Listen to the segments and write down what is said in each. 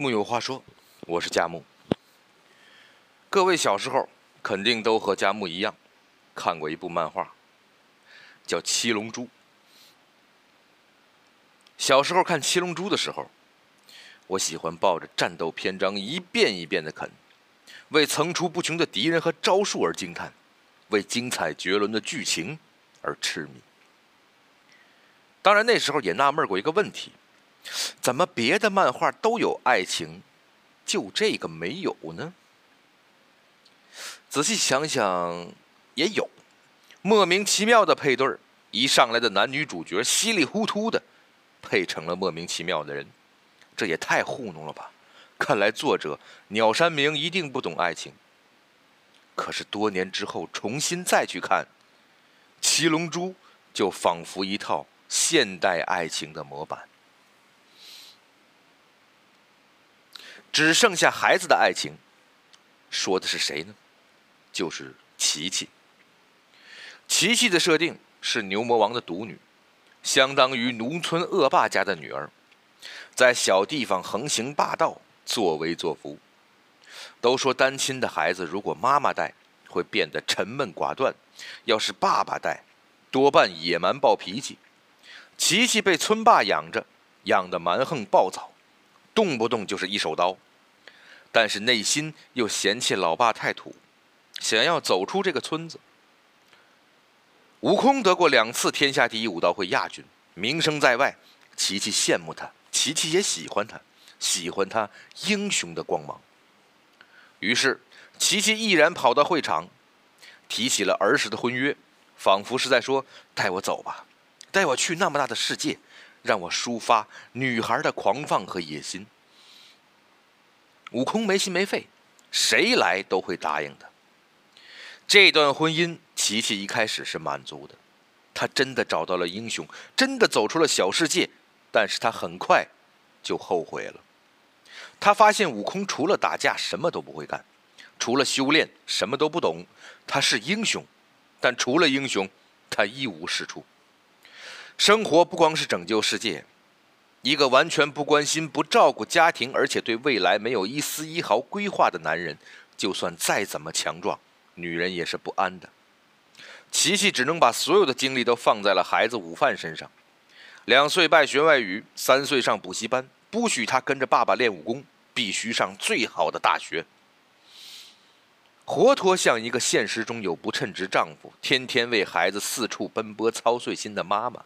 木有话说，我是佳木。各位小时候肯定都和佳木一样，看过一部漫画，叫《七龙珠》。小时候看《七龙珠》的时候，我喜欢抱着战斗篇章一遍一遍的啃，为层出不穷的敌人和招数而惊叹，为精彩绝伦的剧情而痴迷。当然，那时候也纳闷过一个问题。怎么别的漫画都有爱情，就这个没有呢？仔细想想，也有，莫名其妙的配对儿，一上来的男女主角稀里糊涂的配成了莫名其妙的人，这也太糊弄了吧！看来作者鸟山明一定不懂爱情。可是多年之后重新再去看《七龙珠》，就仿佛一套现代爱情的模板。只剩下孩子的爱情，说的是谁呢？就是琪琪。琪琪的设定是牛魔王的独女，相当于农村恶霸家的女儿，在小地方横行霸道，作威作福。都说单亲的孩子如果妈妈带，会变得沉闷寡断；要是爸爸带，多半野蛮暴脾气。琪琪被村霸养着，养得蛮横暴躁。动不动就是一手刀，但是内心又嫌弃老爸太土，想要走出这个村子。悟空得过两次天下第一武道会亚军，名声在外，琪琪羡慕他，琪琪也喜欢他，喜欢他英雄的光芒。于是，琪琪毅然跑到会场，提起了儿时的婚约，仿佛是在说：“带我走吧，带我去那么大的世界。”让我抒发女孩的狂放和野心。悟空没心没肺，谁来都会答应的。这段婚姻，琪琪一开始是满足的，他真的找到了英雄，真的走出了小世界。但是他很快就后悔了。他发现悟空除了打架什么都不会干，除了修炼什么都不懂。他是英雄，但除了英雄，他一无是处。生活不光是拯救世界，一个完全不关心、不照顾家庭，而且对未来没有一丝一毫规划的男人，就算再怎么强壮，女人也是不安的。琪琪只能把所有的精力都放在了孩子午饭身上。两岁拜学外语，三岁上补习班，不许他跟着爸爸练武功，必须上最好的大学。活脱像一个现实中有不称职丈夫，天天为孩子四处奔波、操碎心的妈妈。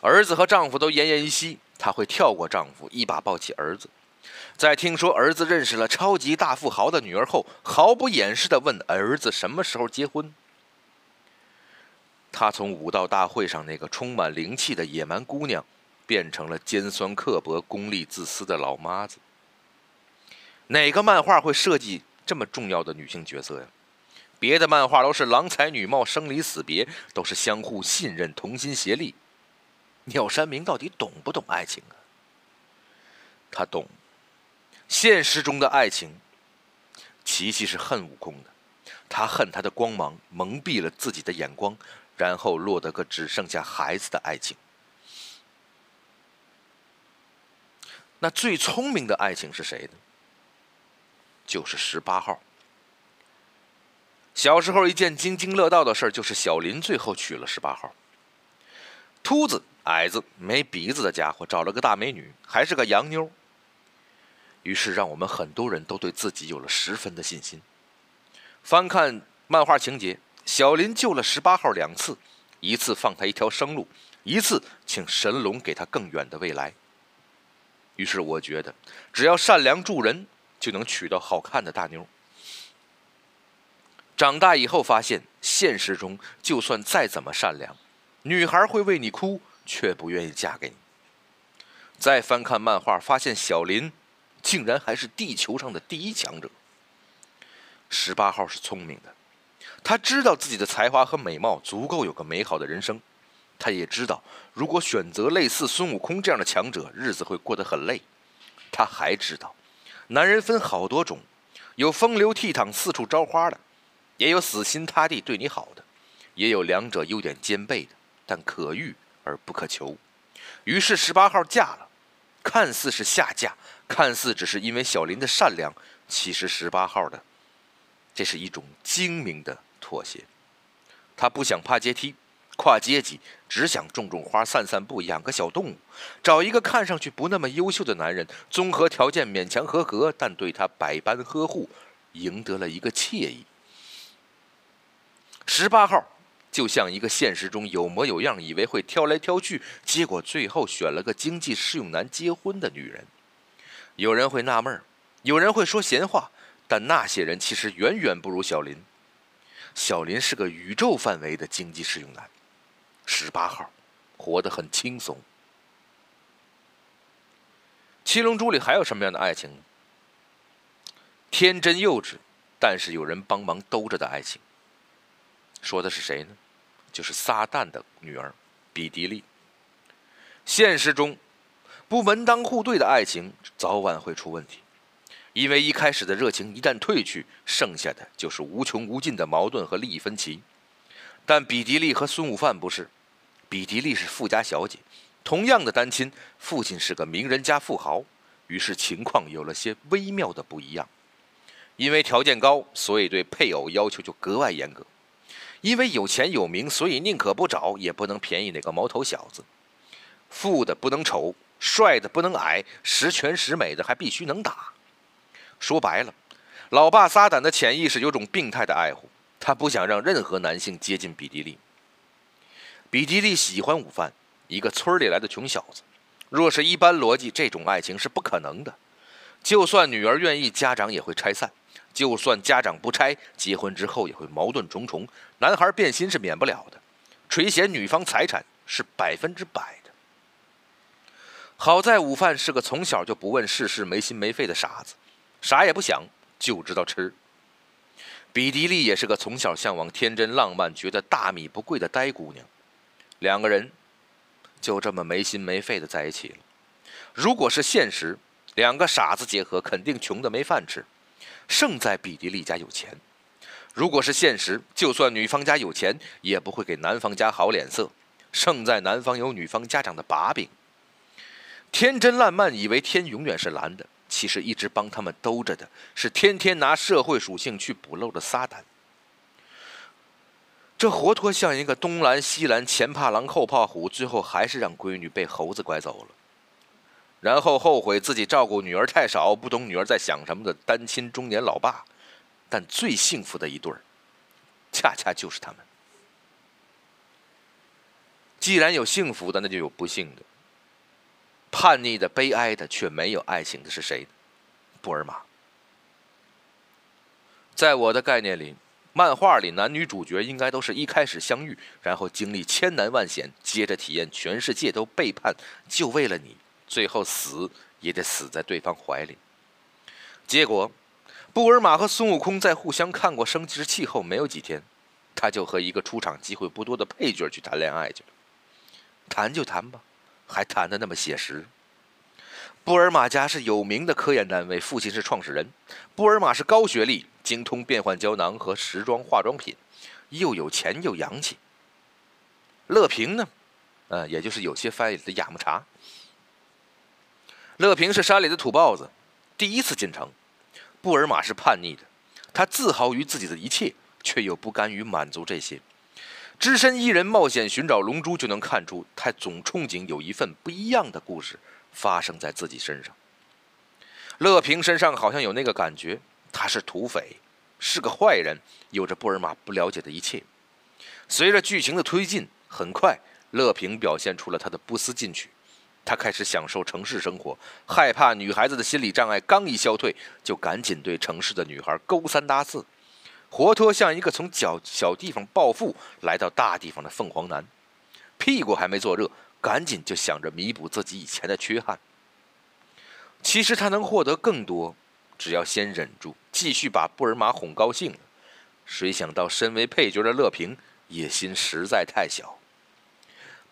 儿子和丈夫都奄奄一息，她会跳过丈夫，一把抱起儿子。在听说儿子认识了超级大富豪的女儿后，毫不掩饰地问儿子什么时候结婚。她从武道大会上那个充满灵气的野蛮姑娘，变成了尖酸刻薄、功利自私的老妈子。哪个漫画会设计这么重要的女性角色呀？别的漫画都是郎才女貌、生离死别，都是相互信任、同心协力。鸟山明到底懂不懂爱情啊？他懂，现实中的爱情，琪琪是恨悟空的，他恨他的光芒蒙蔽了自己的眼光，然后落得个只剩下孩子的爱情。那最聪明的爱情是谁呢？就是十八号。小时候一件津津乐道的事儿，就是小林最后娶了十八号。秃子。矮子没鼻子的家伙找了个大美女，还是个洋妞。于是让我们很多人都对自己有了十分的信心。翻看漫画情节，小林救了十八号两次，一次放他一条生路，一次请神龙给他更远的未来。于是我觉得，只要善良助人，就能娶到好看的大妞。长大以后发现，现实中就算再怎么善良，女孩会为你哭。却不愿意嫁给你。再翻看漫画，发现小林竟然还是地球上的第一强者。十八号是聪明的，他知道自己的才华和美貌足够有个美好的人生。他也知道，如果选择类似孙悟空这样的强者，日子会过得很累。他还知道，男人分好多种，有风流倜傥、四处招花的，也有死心塌地对你好的，也有两者优点兼备的，但可遇。而不可求，于是十八号嫁了，看似是下嫁，看似只是因为小林的善良，其实十八号的，这是一种精明的妥协。他不想爬阶梯、跨阶级，只想种种花、散散步、养个小动物，找一个看上去不那么优秀的男人，综合条件勉强合格，但对他百般呵护，赢得了一个惬意。十八号就像一个现实中有模有样，以为会挑来挑去，结果最后选了个经济适用男结婚的女人。有人会纳闷有人会说闲话，但那些人其实远远不如小林。小林是个宇宙范围的经济适用男，十八号活得很轻松。七龙珠里还有什么样的爱情呢？天真幼稚，但是有人帮忙兜着的爱情。说的是谁呢？就是撒旦的女儿比迪利。现实中，不门当户对的爱情早晚会出问题。因为一开始的热情一旦褪去，剩下的就是无穷无尽的矛盾和利益分歧。但比迪利和孙悟饭不是，比迪利是富家小姐，同样的单亲，父亲是个名人家富豪，于是情况有了些微妙的不一样。因为条件高，所以对配偶要求就格外严格；因为有钱有名，所以宁可不找也不能便宜哪个毛头小子。富的不能丑，帅的不能矮，十全十美的还必须能打。说白了，老爸撒旦的潜意识有种病态的爱护，他不想让任何男性接近比迪利。比迪利喜欢午饭，一个村里来的穷小子。若是一般逻辑，这种爱情是不可能的。就算女儿愿意，家长也会拆散；就算家长不拆，结婚之后也会矛盾重重。男孩变心是免不了的，垂涎女方财产是百分之百的。好在午饭是个从小就不问世事、没心没肺的傻子。啥也不想，就知道吃。比迪利也是个从小向往天真浪漫、觉得大米不贵的呆姑娘，两个人就这么没心没肺的在一起了。如果是现实，两个傻子结合，肯定穷的没饭吃。胜在比迪利家有钱。如果是现实，就算女方家有钱，也不会给男方家好脸色。胜在男方有女方家长的把柄。天真烂漫，以为天永远是蓝的。其实一直帮他们兜着的是天天拿社会属性去补漏的撒旦，这活脱像一个东拦西拦，前怕狼后怕虎，最后还是让闺女被猴子拐走了，然后后悔自己照顾女儿太少，不懂女儿在想什么的单亲中年老爸，但最幸福的一对儿，恰恰就是他们。既然有幸福的，那就有不幸的。叛逆的、悲哀的，却没有爱情的是谁？布尔玛。在我的概念里，漫画里男女主角应该都是一开始相遇，然后经历千难万险，接着体验全世界都背叛，就为了你，最后死也得死在对方怀里。结果，布尔玛和孙悟空在互相看过生殖器后没有几天，他就和一个出场机会不多的配角去谈恋爱去了。谈就谈吧。还谈得那么写实。布尔玛家是有名的科研单位，父亲是创始人。布尔玛是高学历，精通变换胶囊和时装化妆品，又有钱又洋气。乐平呢，呃，也就是有些翻译的雅木茶。乐平是山里的土包子，第一次进城。布尔玛是叛逆的，他自豪于自己的一切，却又不甘于满足这些。只身一人冒险寻找龙珠，就能看出他总憧憬有一份不一样的故事发生在自己身上。乐平身上好像有那个感觉，他是土匪，是个坏人，有着布尔玛不了解的一切。随着剧情的推进，很快乐平表现出了他的不思进取，他开始享受城市生活，害怕女孩子的心理障碍刚一消退，就赶紧对城市的女孩勾三搭四。活脱像一个从小小地方暴富来到大地方的凤凰男，屁股还没坐热，赶紧就想着弥补自己以前的缺憾。其实他能获得更多，只要先忍住，继续把布尔玛哄高兴。谁想到身为配角的乐平野心实在太小，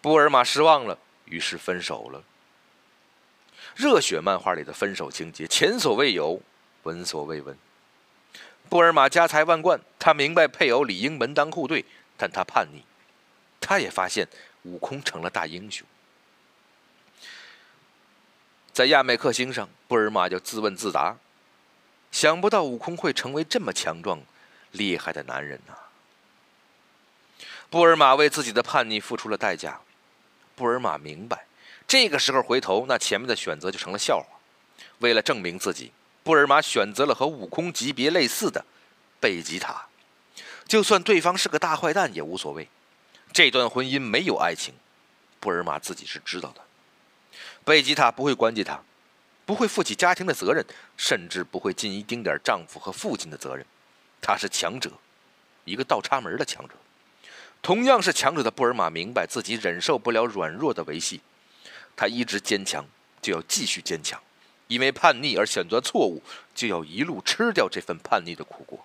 布尔玛失望了，于是分手了。热血漫画里的分手情节前所未有，闻所未闻。布尔玛家财万贯，他明白配偶理应门当户对，但他叛逆。他也发现悟空成了大英雄。在亚美克星上，布尔玛就自问自答：想不到悟空会成为这么强壮、厉害的男人呐！布尔玛为自己的叛逆付出了代价。布尔玛明白，这个时候回头，那前面的选择就成了笑话。为了证明自己，布尔玛选择了和悟空级别类似的贝吉塔。就算对方是个大坏蛋也无所谓。这段婚姻没有爱情，布尔玛自己是知道的。贝吉塔不会关心他，不会负起家庭的责任，甚至不会尽一丁点丈夫和父亲的责任。他是强者，一个倒插门的强者。同样是强者的布尔玛明白自己忍受不了软弱的维系，他一直坚强，就要继续坚强。因为叛逆而选择错误，就要一路吃掉这份叛逆的苦果。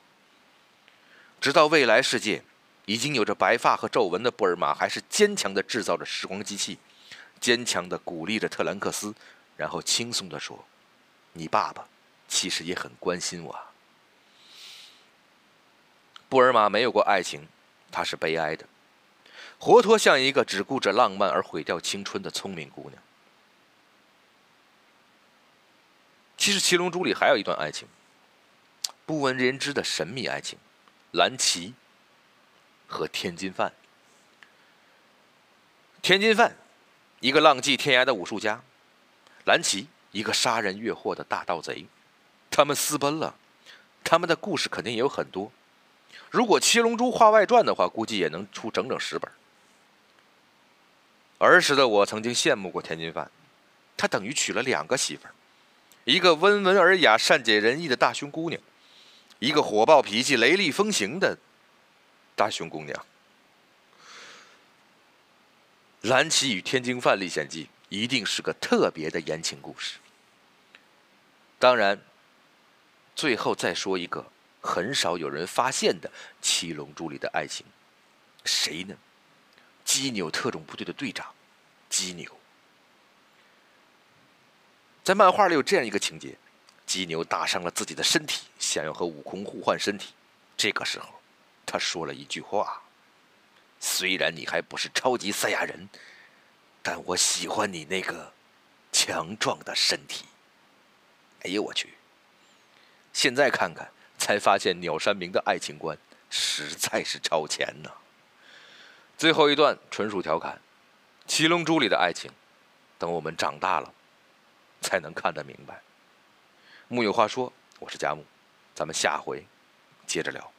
直到未来世界已经有着白发和皱纹的布尔玛，还是坚强地制造着时光机器，坚强地鼓励着特兰克斯，然后轻松地说：“你爸爸其实也很关心我。”布尔玛没有过爱情，她是悲哀的，活脱像一个只顾着浪漫而毁掉青春的聪明姑娘。其实《七龙珠》里还有一段爱情，不为人知的神秘爱情。蓝旗和天津饭。天津饭，一个浪迹天涯的武术家；蓝旗，一个杀人越货的大盗贼。他们私奔了，他们的故事肯定也有很多。如果《七龙珠》画外传的话，估计也能出整整十本。儿时的我曾经羡慕过天津饭，他等于娶了两个媳妇儿，一个温文尔雅、善解人意的大胸姑娘。一个火爆脾气、雷厉风行的大胸姑娘，《蓝旗与天津饭历险记》一定是个特别的言情故事。当然，最后再说一个很少有人发现的《七龙珠》里的爱情，谁呢？基纽特种部队的队长基纽，在漫画里有这样一个情节。基牛打伤了自己的身体，想要和悟空互换身体。这个时候，他说了一句话：“虽然你还不是超级赛亚人，但我喜欢你那个强壮的身体。”哎呦我去！现在看看，才发现鸟山明的爱情观实在是超前呢。最后一段纯属调侃，《七龙珠》里的爱情，等我们长大了，才能看得明白。木有话说，我是佳木，咱们下回接着聊。